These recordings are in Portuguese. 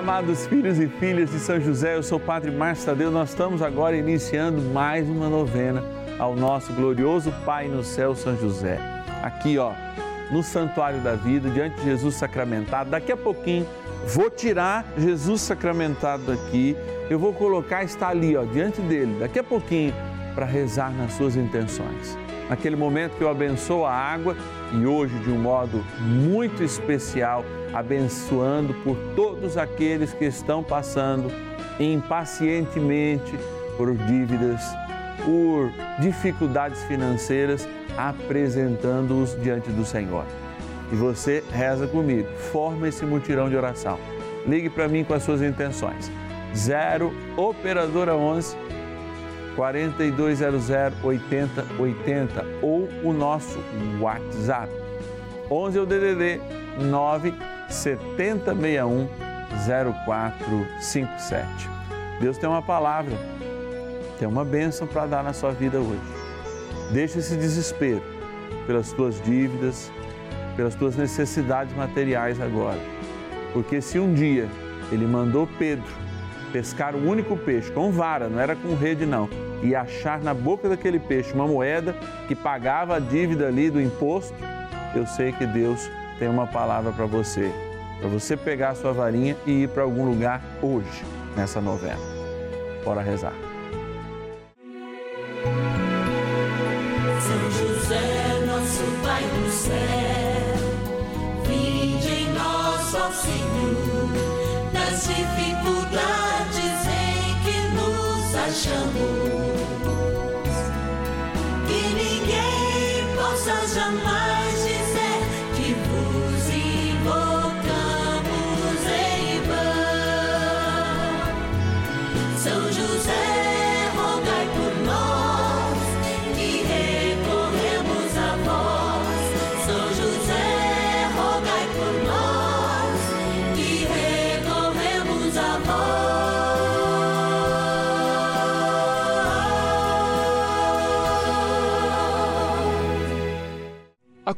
amados filhos e filhas de São José, eu sou o Padre Márcio Tadeu. Nós estamos agora iniciando mais uma novena ao nosso glorioso Pai no céu, São José. Aqui, ó, no Santuário da Vida, diante de Jesus sacramentado. Daqui a pouquinho vou tirar Jesus sacramentado daqui, eu vou colocar, está ali, ó, diante dele, daqui a pouquinho, para rezar nas suas intenções. Naquele momento que eu abençoo a água e hoje, de um modo muito especial, abençoando por todos aqueles que estão passando impacientemente por dívidas, por dificuldades financeiras, apresentando-os diante do Senhor. E você reza comigo, forma esse mutirão de oração. Ligue para mim com as suas intenções. 0 Operadora 11 4200 8080 ou o nosso WhatsApp. 11 é o DDD 9 7061 0457. Deus tem uma palavra, tem uma bênção para dar na sua vida hoje. Deixa esse desespero pelas tuas dívidas, pelas tuas necessidades materiais agora. Porque se um dia ele mandou Pedro pescar o único peixe com vara, não era com rede não, e achar na boca daquele peixe uma moeda que pagava a dívida ali do imposto, eu sei que Deus tem uma palavra para você, para você pegar a sua varinha e ir para algum lugar hoje, nessa novena. Bora rezar. São José, nosso Pai do céu, vinde em dificuldades nos achamos. Que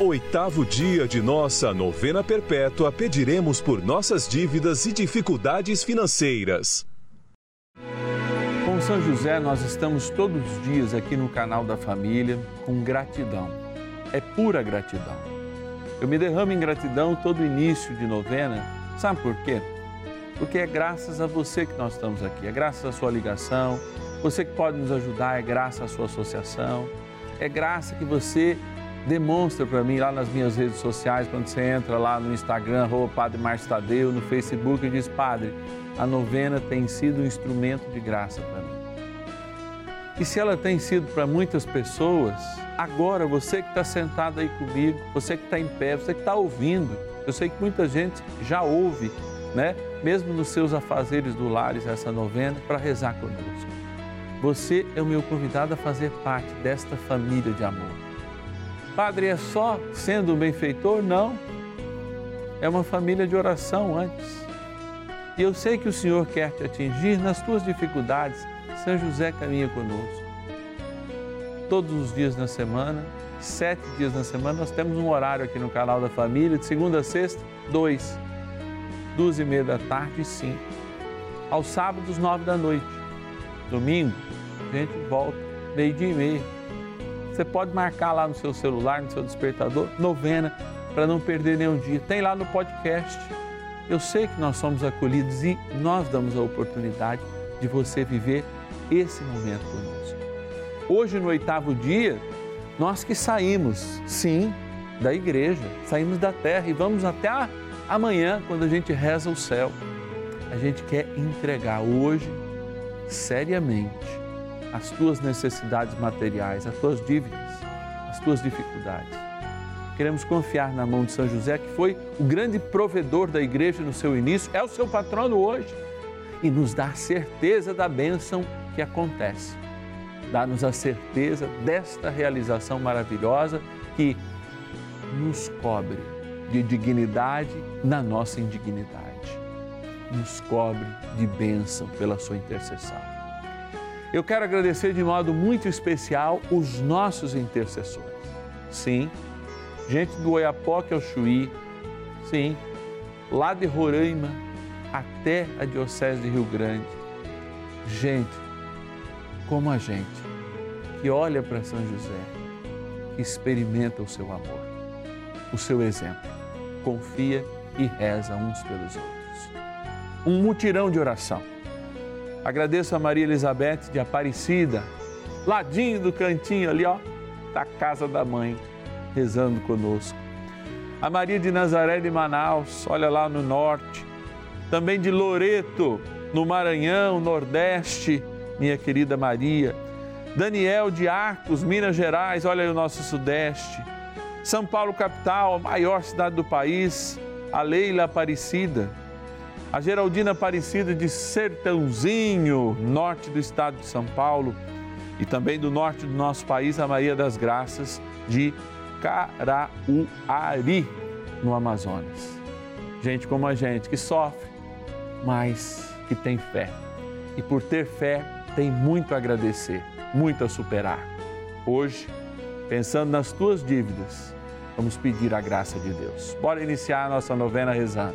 oitavo dia de nossa novena perpétua, pediremos por nossas dívidas e dificuldades financeiras. Com São José, nós estamos todos os dias aqui no canal da família com gratidão. É pura gratidão. Eu me derramo em gratidão todo início de novena. Sabe por quê? Porque é graças a você que nós estamos aqui, é graças à sua ligação, você que pode nos ajudar, é graças à sua associação, é graça que você demonstra para mim lá nas minhas redes sociais, quando você entra lá no Instagram, Padre Márcio Tadeu, no Facebook e diz, Padre, a novena tem sido um instrumento de graça para mim. E se ela tem sido para muitas pessoas, agora você que está sentado aí comigo, você que está em pé, você que está ouvindo, eu sei que muita gente já ouve, né? Mesmo nos seus afazeres do lares, essa novena, para rezar conosco. Você é o meu convidado a fazer parte desta família de amor. Padre, é só sendo um benfeitor? Não. É uma família de oração antes. E eu sei que o Senhor quer te atingir nas tuas dificuldades. São José caminha conosco. Todos os dias na semana, sete dias na semana, nós temos um horário aqui no canal da família, de segunda a sexta, dois. Duas e meia da tarde, cinco. Aos sábados, nove da noite. Domingo, a gente volta, meio-dia e meia. Você pode marcar lá no seu celular, no seu despertador, novena, para não perder nenhum dia. Tem lá no podcast. Eu sei que nós somos acolhidos e nós damos a oportunidade de você viver esse momento conosco. Hoje, no oitavo dia, nós que saímos, sim, da igreja, saímos da terra e vamos até amanhã, quando a gente reza o céu. A gente quer entregar hoje, seriamente, as tuas necessidades materiais, as tuas dívidas, as tuas dificuldades. Queremos confiar na mão de São José, que foi o grande provedor da igreja no seu início, é o seu patrono hoje, e nos dá certeza da bênção que acontece. Dá-nos a certeza desta realização maravilhosa que nos cobre de dignidade na nossa indignidade. Nos cobre de bênção pela sua intercessão. Eu quero agradecer de modo muito especial os nossos intercessores. Sim, gente do Oiapoque ao Chuí, sim, lá de Roraima até a Diocese de Rio Grande. Gente como a gente, que olha para São José, que experimenta o seu amor o seu exemplo. Confia e reza uns pelos outros. Um mutirão de oração. Agradeço a Maria Elizabeth de Aparecida, ladinho do cantinho ali, ó, da casa da mãe, rezando conosco. A Maria de Nazaré de Manaus, olha lá no norte. Também de Loreto, no Maranhão, Nordeste, minha querida Maria. Daniel de Arcos, Minas Gerais, olha aí o nosso Sudeste. São Paulo, capital, a maior cidade do país, a Leila Aparecida, a Geraldina Aparecida de Sertãozinho, norte do estado de São Paulo, e também do norte do nosso país, a Maria das Graças de Carauari, no Amazonas. Gente como a gente que sofre, mas que tem fé. E por ter fé, tem muito a agradecer, muito a superar. Hoje, pensando nas tuas dívidas, Vamos pedir a graça de Deus. Bora iniciar a nossa novena rezando.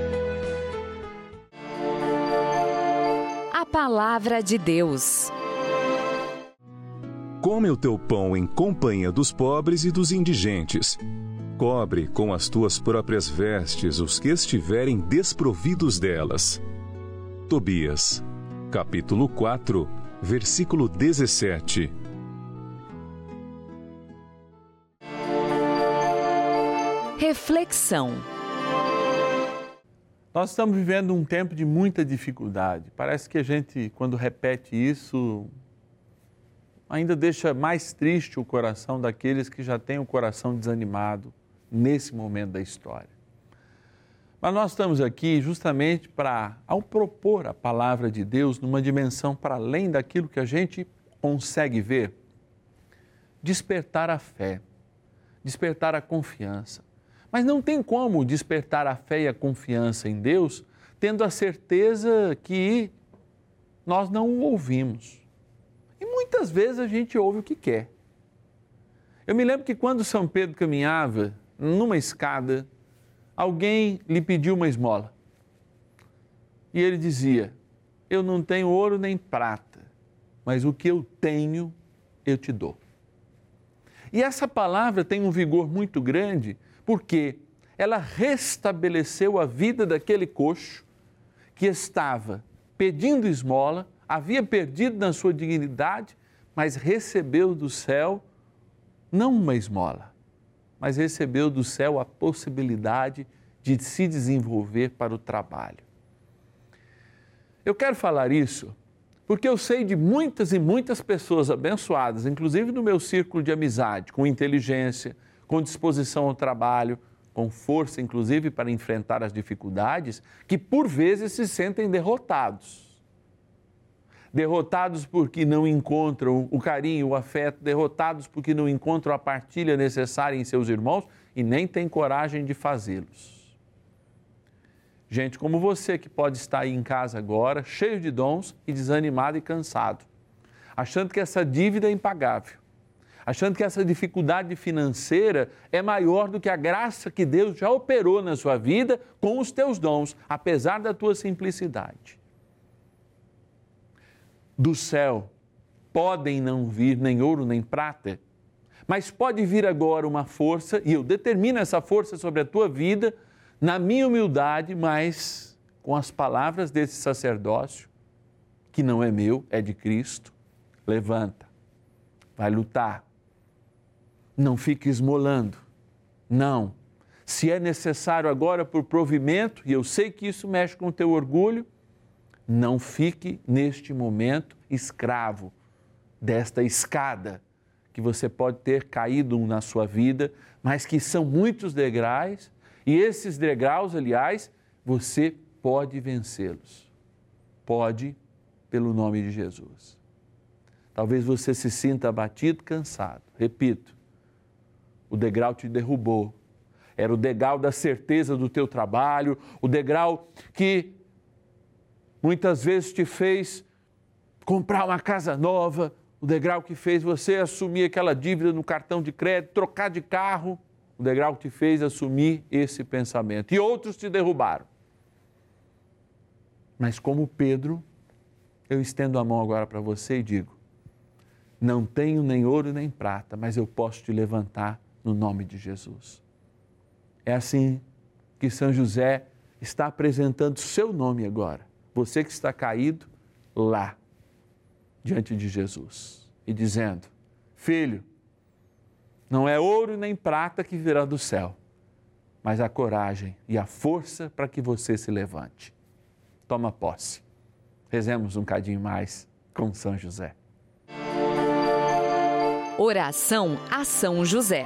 Palavra de Deus. Come o teu pão em companhia dos pobres e dos indigentes. Cobre com as tuas próprias vestes os que estiverem desprovidos delas. Tobias, capítulo 4, versículo 17. Reflexão. Nós estamos vivendo um tempo de muita dificuldade. Parece que a gente, quando repete isso, ainda deixa mais triste o coração daqueles que já têm o coração desanimado nesse momento da história. Mas nós estamos aqui justamente para, ao propor a palavra de Deus numa dimensão para além daquilo que a gente consegue ver, despertar a fé, despertar a confiança mas não tem como despertar a fé e a confiança em Deus tendo a certeza que nós não o ouvimos. E muitas vezes a gente ouve o que quer. Eu me lembro que quando São Pedro caminhava numa escada, alguém lhe pediu uma esmola. E ele dizia: Eu não tenho ouro nem prata, mas o que eu tenho, eu te dou. E essa palavra tem um vigor muito grande porque ela restabeleceu a vida daquele coxo que estava pedindo esmola, havia perdido na sua dignidade, mas recebeu do céu não uma esmola, mas recebeu do céu a possibilidade de se desenvolver para o trabalho. Eu quero falar isso porque eu sei de muitas e muitas pessoas abençoadas, inclusive no meu círculo de amizade, com inteligência, com disposição ao trabalho, com força, inclusive, para enfrentar as dificuldades, que por vezes se sentem derrotados. Derrotados porque não encontram o carinho, o afeto, derrotados porque não encontram a partilha necessária em seus irmãos e nem têm coragem de fazê-los. Gente como você que pode estar aí em casa agora, cheio de dons e desanimado e cansado, achando que essa dívida é impagável achando que essa dificuldade financeira é maior do que a graça que Deus já operou na sua vida com os teus dons, apesar da tua simplicidade. Do céu podem não vir nem ouro nem prata, mas pode vir agora uma força, e eu determino essa força sobre a tua vida, na minha humildade, mas com as palavras desse sacerdócio, que não é meu, é de Cristo. Levanta, vai lutar, não fique esmolando. Não. Se é necessário agora por provimento, e eu sei que isso mexe com o teu orgulho, não fique neste momento escravo desta escada que você pode ter caído na sua vida, mas que são muitos degraus, e esses degraus, aliás, você pode vencê-los. Pode, pelo nome de Jesus. Talvez você se sinta abatido, cansado. Repito, o degrau te derrubou. Era o degrau da certeza do teu trabalho, o degrau que muitas vezes te fez comprar uma casa nova, o degrau que fez você assumir aquela dívida no cartão de crédito, trocar de carro, o degrau que te fez assumir esse pensamento. E outros te derrubaram. Mas como Pedro, eu estendo a mão agora para você e digo: não tenho nem ouro nem prata, mas eu posso te levantar no nome de Jesus. É assim que São José está apresentando seu nome agora. Você que está caído lá, diante de Jesus, e dizendo: Filho, não é ouro nem prata que virá do céu, mas a coragem e a força para que você se levante. Toma posse. Rezemos um cadinho mais com São José. Oração a São José.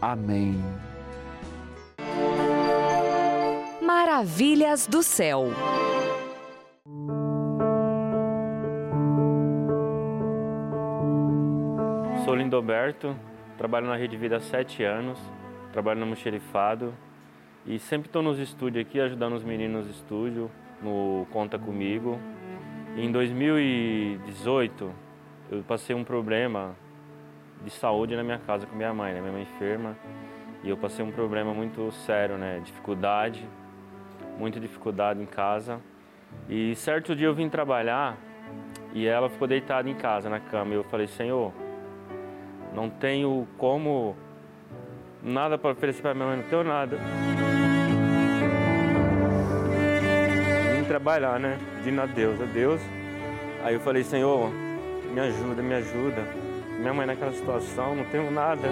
Amém. Maravilhas do céu. Sou Lindoberto, trabalho na Rede Vida há sete anos, trabalho no Mocherifado e sempre estou nos estúdios aqui ajudando os meninos no estúdio, no Conta Comigo. Em 2018 eu passei um problema de saúde na minha casa com minha mãe, né? Minha mãe enferma e eu passei um problema muito sério, né? Dificuldade, muita dificuldade em casa. E certo dia eu vim trabalhar e ela ficou deitada em casa na cama e eu falei, Senhor, não tenho como nada para oferecer para minha mãe, não tenho nada. Vim trabalhar, né? Pedindo a Deus, a Deus. Aí eu falei, Senhor, me ajuda, me ajuda. Minha mãe naquela situação, não tenho nada.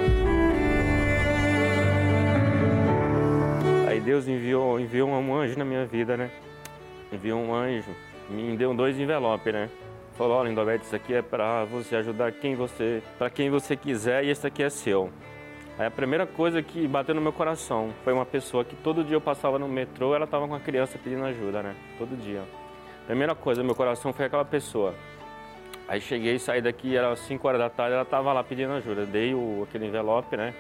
Aí Deus enviou, enviou um anjo na minha vida, né? Enviou um anjo, me deu dois envelopes, né? Falou, olha, Lindoberto, isso aqui é para você ajudar quem você, para quem você quiser e esse aqui é seu. Aí a primeira coisa que bateu no meu coração foi uma pessoa que todo dia eu passava no metrô, ela estava com a criança pedindo ajuda, né? Todo dia. Primeira coisa, meu coração foi aquela pessoa. Aí cheguei, saí daqui, era 5 horas da tarde, ela estava lá pedindo ajuda. Dei o, aquele envelope, né?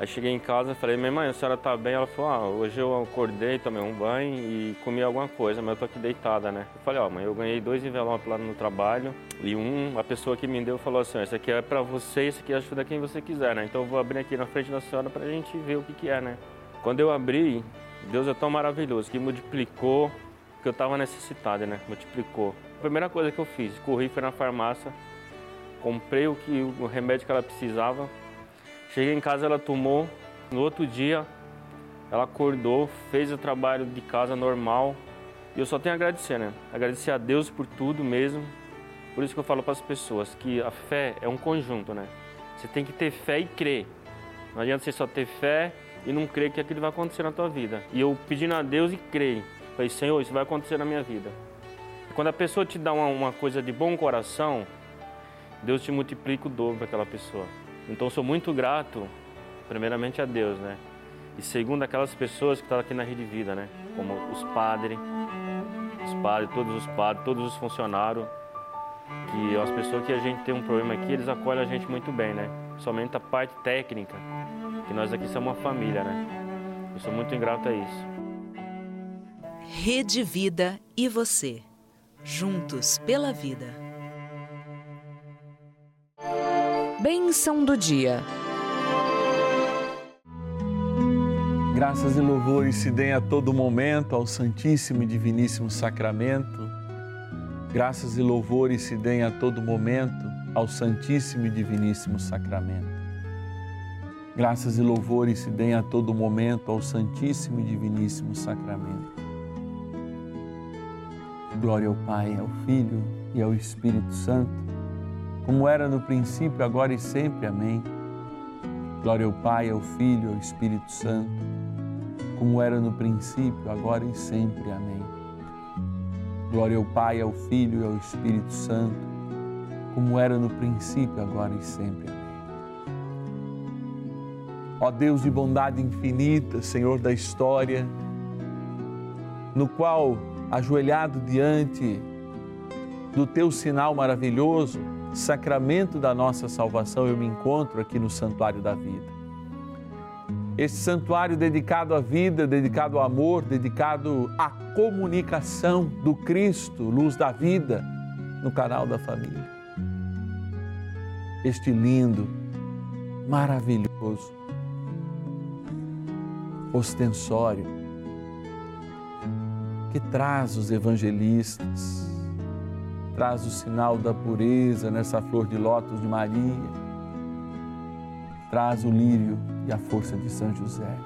Aí cheguei em casa, falei, minha mãe, a senhora tá bem? Ela falou, ah, hoje eu acordei, tomei um banho e comi alguma coisa, mas eu tô aqui deitada, né? Eu falei, ó, oh, mãe, eu ganhei dois envelopes lá no trabalho e um, a pessoa que me deu falou assim, esse aqui é pra você, esse aqui ajuda quem você quiser, né? Então eu vou abrir aqui na frente da senhora pra gente ver o que que é, né? Quando eu abri, Deus é tão maravilhoso que multiplicou o que eu tava necessitado, né? Multiplicou. A primeira coisa que eu fiz, corri, fui na farmácia, comprei o, que, o remédio que ela precisava, cheguei em casa, ela tomou, no outro dia ela acordou, fez o trabalho de casa normal e eu só tenho a agradecer, né? Agradecer a Deus por tudo mesmo. Por isso que eu falo para as pessoas que a fé é um conjunto, né? Você tem que ter fé e crer. Não adianta você só ter fé e não crer que aquilo vai acontecer na tua vida. E eu pedindo a Deus e creio. Falei, Senhor, isso vai acontecer na minha vida. Quando a pessoa te dá uma, uma coisa de bom coração, Deus te multiplica o dobro para aquela pessoa. Então sou muito grato, primeiramente a Deus, né? E segundo aquelas pessoas que estão aqui na Rede Vida, né? Como os padres, os padres, todos os padres, todos os funcionários, que as pessoas que a gente tem um problema aqui, eles acolhem a gente muito bem, né? Somente a parte técnica, que nós aqui somos uma família, né? Eu sou muito ingrato a isso. Rede Vida e você juntos pela vida. Bênção do dia. Graças e louvores se deem a todo momento ao Santíssimo e Diviníssimo Sacramento. Graças e louvores se deem a todo momento ao Santíssimo e Diviníssimo Sacramento. Graças e louvores se deem a todo momento ao Santíssimo e Diviníssimo Sacramento. Glória ao Pai, ao Filho e ao Espírito Santo, como era no princípio, agora e sempre. Amém. Glória ao Pai, ao Filho e ao Espírito Santo, como era no princípio, agora e sempre. Amém. Glória ao Pai, ao Filho e ao Espírito Santo, como era no princípio, agora e sempre. Amém. Ó Deus de bondade infinita, Senhor da história, no qual ajoelhado diante do teu sinal maravilhoso, sacramento da nossa salvação, eu me encontro aqui no Santuário da Vida. Esse santuário dedicado à vida, dedicado ao amor, dedicado à comunicação do Cristo, luz da vida, no canal da família. Este lindo, maravilhoso, ostensório, que traz os evangelistas, traz o sinal da pureza nessa flor de lótus de Maria, traz o lírio e a força de São José.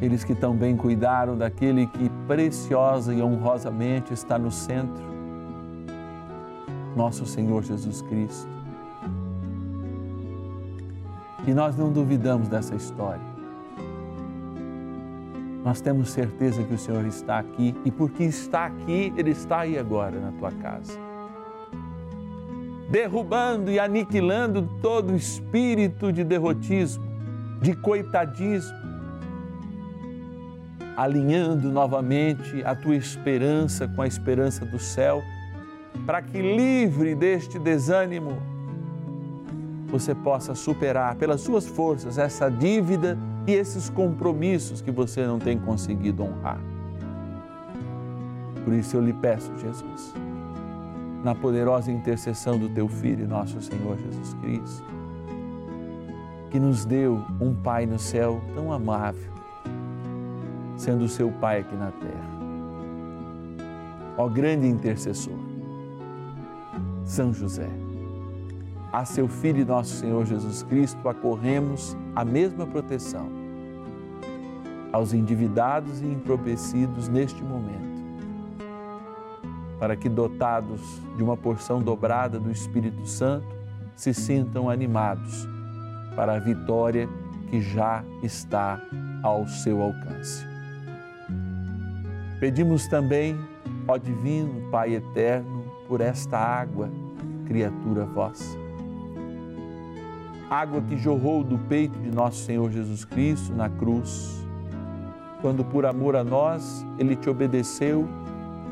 Eles que tão bem cuidaram daquele que preciosa e honrosamente está no centro, nosso Senhor Jesus Cristo. E nós não duvidamos dessa história. Nós temos certeza que o Senhor está aqui e porque está aqui, Ele está aí agora na tua casa. Derrubando e aniquilando todo espírito de derrotismo, de coitadismo, alinhando novamente a tua esperança com a esperança do céu, para que livre deste desânimo, você possa superar pelas suas forças essa dívida e esses compromissos que você não tem conseguido honrar. Por isso eu lhe peço, Jesus, na poderosa intercessão do teu Filho, nosso Senhor Jesus Cristo, que nos deu um Pai no céu tão amável, sendo o seu Pai aqui na terra. Ó grande intercessor, São José, a seu Filho nosso Senhor Jesus Cristo, acorremos a mesma proteção aos endividados e empobrecida neste momento, para que, dotados de uma porção dobrada do Espírito Santo, se sintam animados para a vitória que já está ao seu alcance. Pedimos também, ó Divino Pai Eterno, por esta água, criatura vossa. Água que jorrou do peito de nosso Senhor Jesus Cristo na cruz quando por amor a nós ele te obedeceu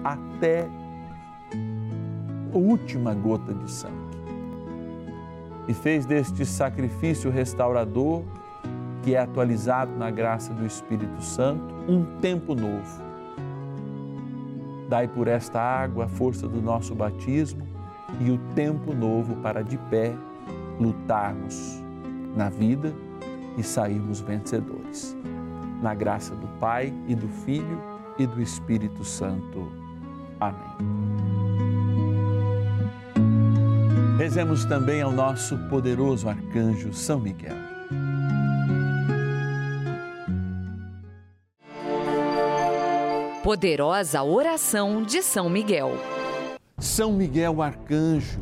até a última gota de sangue. E fez deste sacrifício restaurador, que é atualizado na graça do Espírito Santo, um tempo novo. Dai por esta água a força do nosso batismo e o tempo novo para de pé lutarmos na vida e sairmos vencedores na graça do Pai e do Filho e do Espírito Santo. Amém. Rezemos também ao nosso poderoso arcanjo São Miguel. Poderosa oração de São Miguel. São Miguel arcanjo,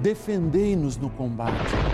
defendei-nos no combate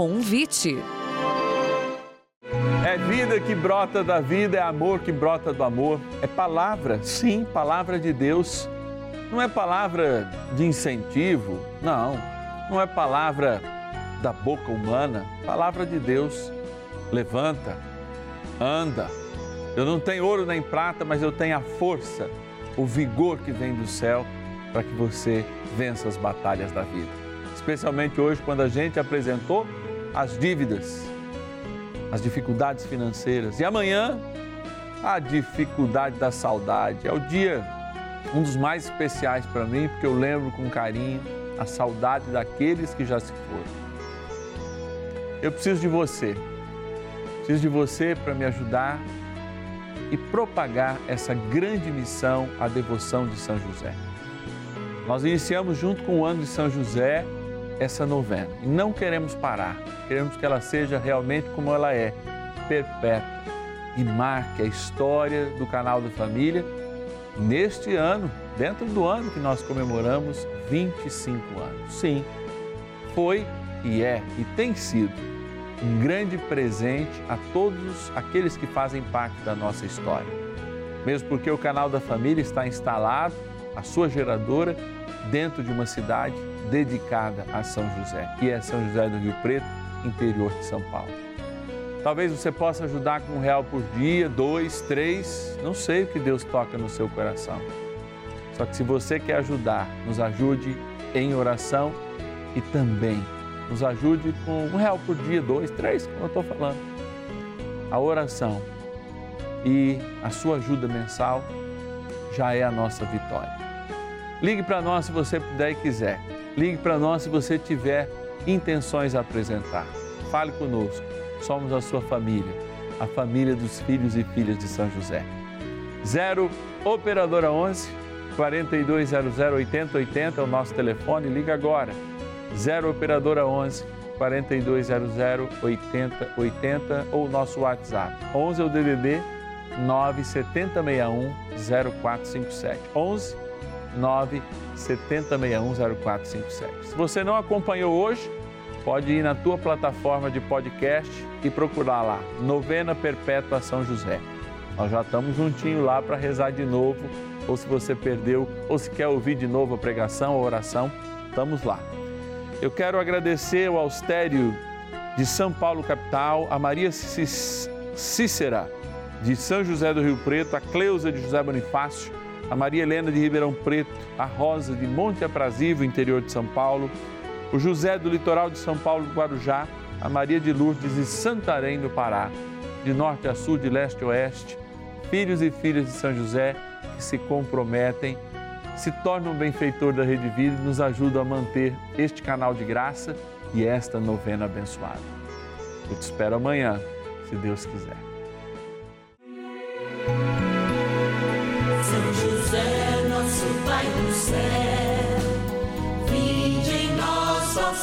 Convite. É vida que brota da vida, é amor que brota do amor. É palavra, sim, palavra de Deus. Não é palavra de incentivo, não. Não é palavra da boca humana, palavra de Deus. Levanta, anda. Eu não tenho ouro nem prata, mas eu tenho a força, o vigor que vem do céu para que você vença as batalhas da vida. Especialmente hoje, quando a gente apresentou as dívidas, as dificuldades financeiras. E amanhã, a dificuldade da saudade. É o dia, um dos mais especiais para mim, porque eu lembro com carinho a saudade daqueles que já se foram. Eu preciso de você, preciso de você para me ajudar e propagar essa grande missão, a devoção de São José. Nós iniciamos junto com o ano de São José essa novena. E não queremos parar, queremos que ela seja realmente como ela é, perpétua, e marque a história do canal da família neste ano, dentro do ano que nós comemoramos 25 anos. Sim, foi e é e tem sido um grande presente a todos aqueles que fazem parte da nossa história. Mesmo porque o canal da família está instalado, a sua geradora, dentro de uma cidade dedicada a São José, que é São José do Rio Preto, interior de São Paulo. Talvez você possa ajudar com um real por dia, dois, três, não sei o que Deus toca no seu coração. Só que se você quer ajudar, nos ajude em oração e também nos ajude com um real por dia, dois, três, como eu estou falando. A oração e a sua ajuda mensal já é a nossa vitória. Ligue para nós se você puder e quiser. Ligue para nós se você tiver intenções a apresentar. Fale conosco. Somos a sua família, a família dos filhos e filhas de São José. 0 Operadora 11 4200 8080 é o nosso telefone. Liga agora. 0 Operadora 11 4200 8080 ou nosso WhatsApp. 11 é o DDD 97061 0457. 11 97061 0457. Se você não acompanhou hoje, pode ir na tua plataforma de podcast e procurar lá, Novena Perpétua São José. Nós já estamos juntinho lá para rezar de novo, ou se você perdeu, ou se quer ouvir de novo a pregação, a oração, estamos lá. Eu quero agradecer ao Austério de São Paulo, capital, a Maria Cícera de São José do Rio Preto, a Cleusa de José Bonifácio, a Maria Helena de Ribeirão Preto, a Rosa de Monte Aprazível, interior de São Paulo, o José do litoral de São Paulo, Guarujá, a Maria de Lourdes de Santarém, no Pará, de norte a sul, de leste a oeste, filhos e filhas de São José que se comprometem, se tornam benfeitor da Rede Vida e nos ajudam a manter este canal de graça e esta novena abençoada. Eu te espero amanhã, se Deus quiser.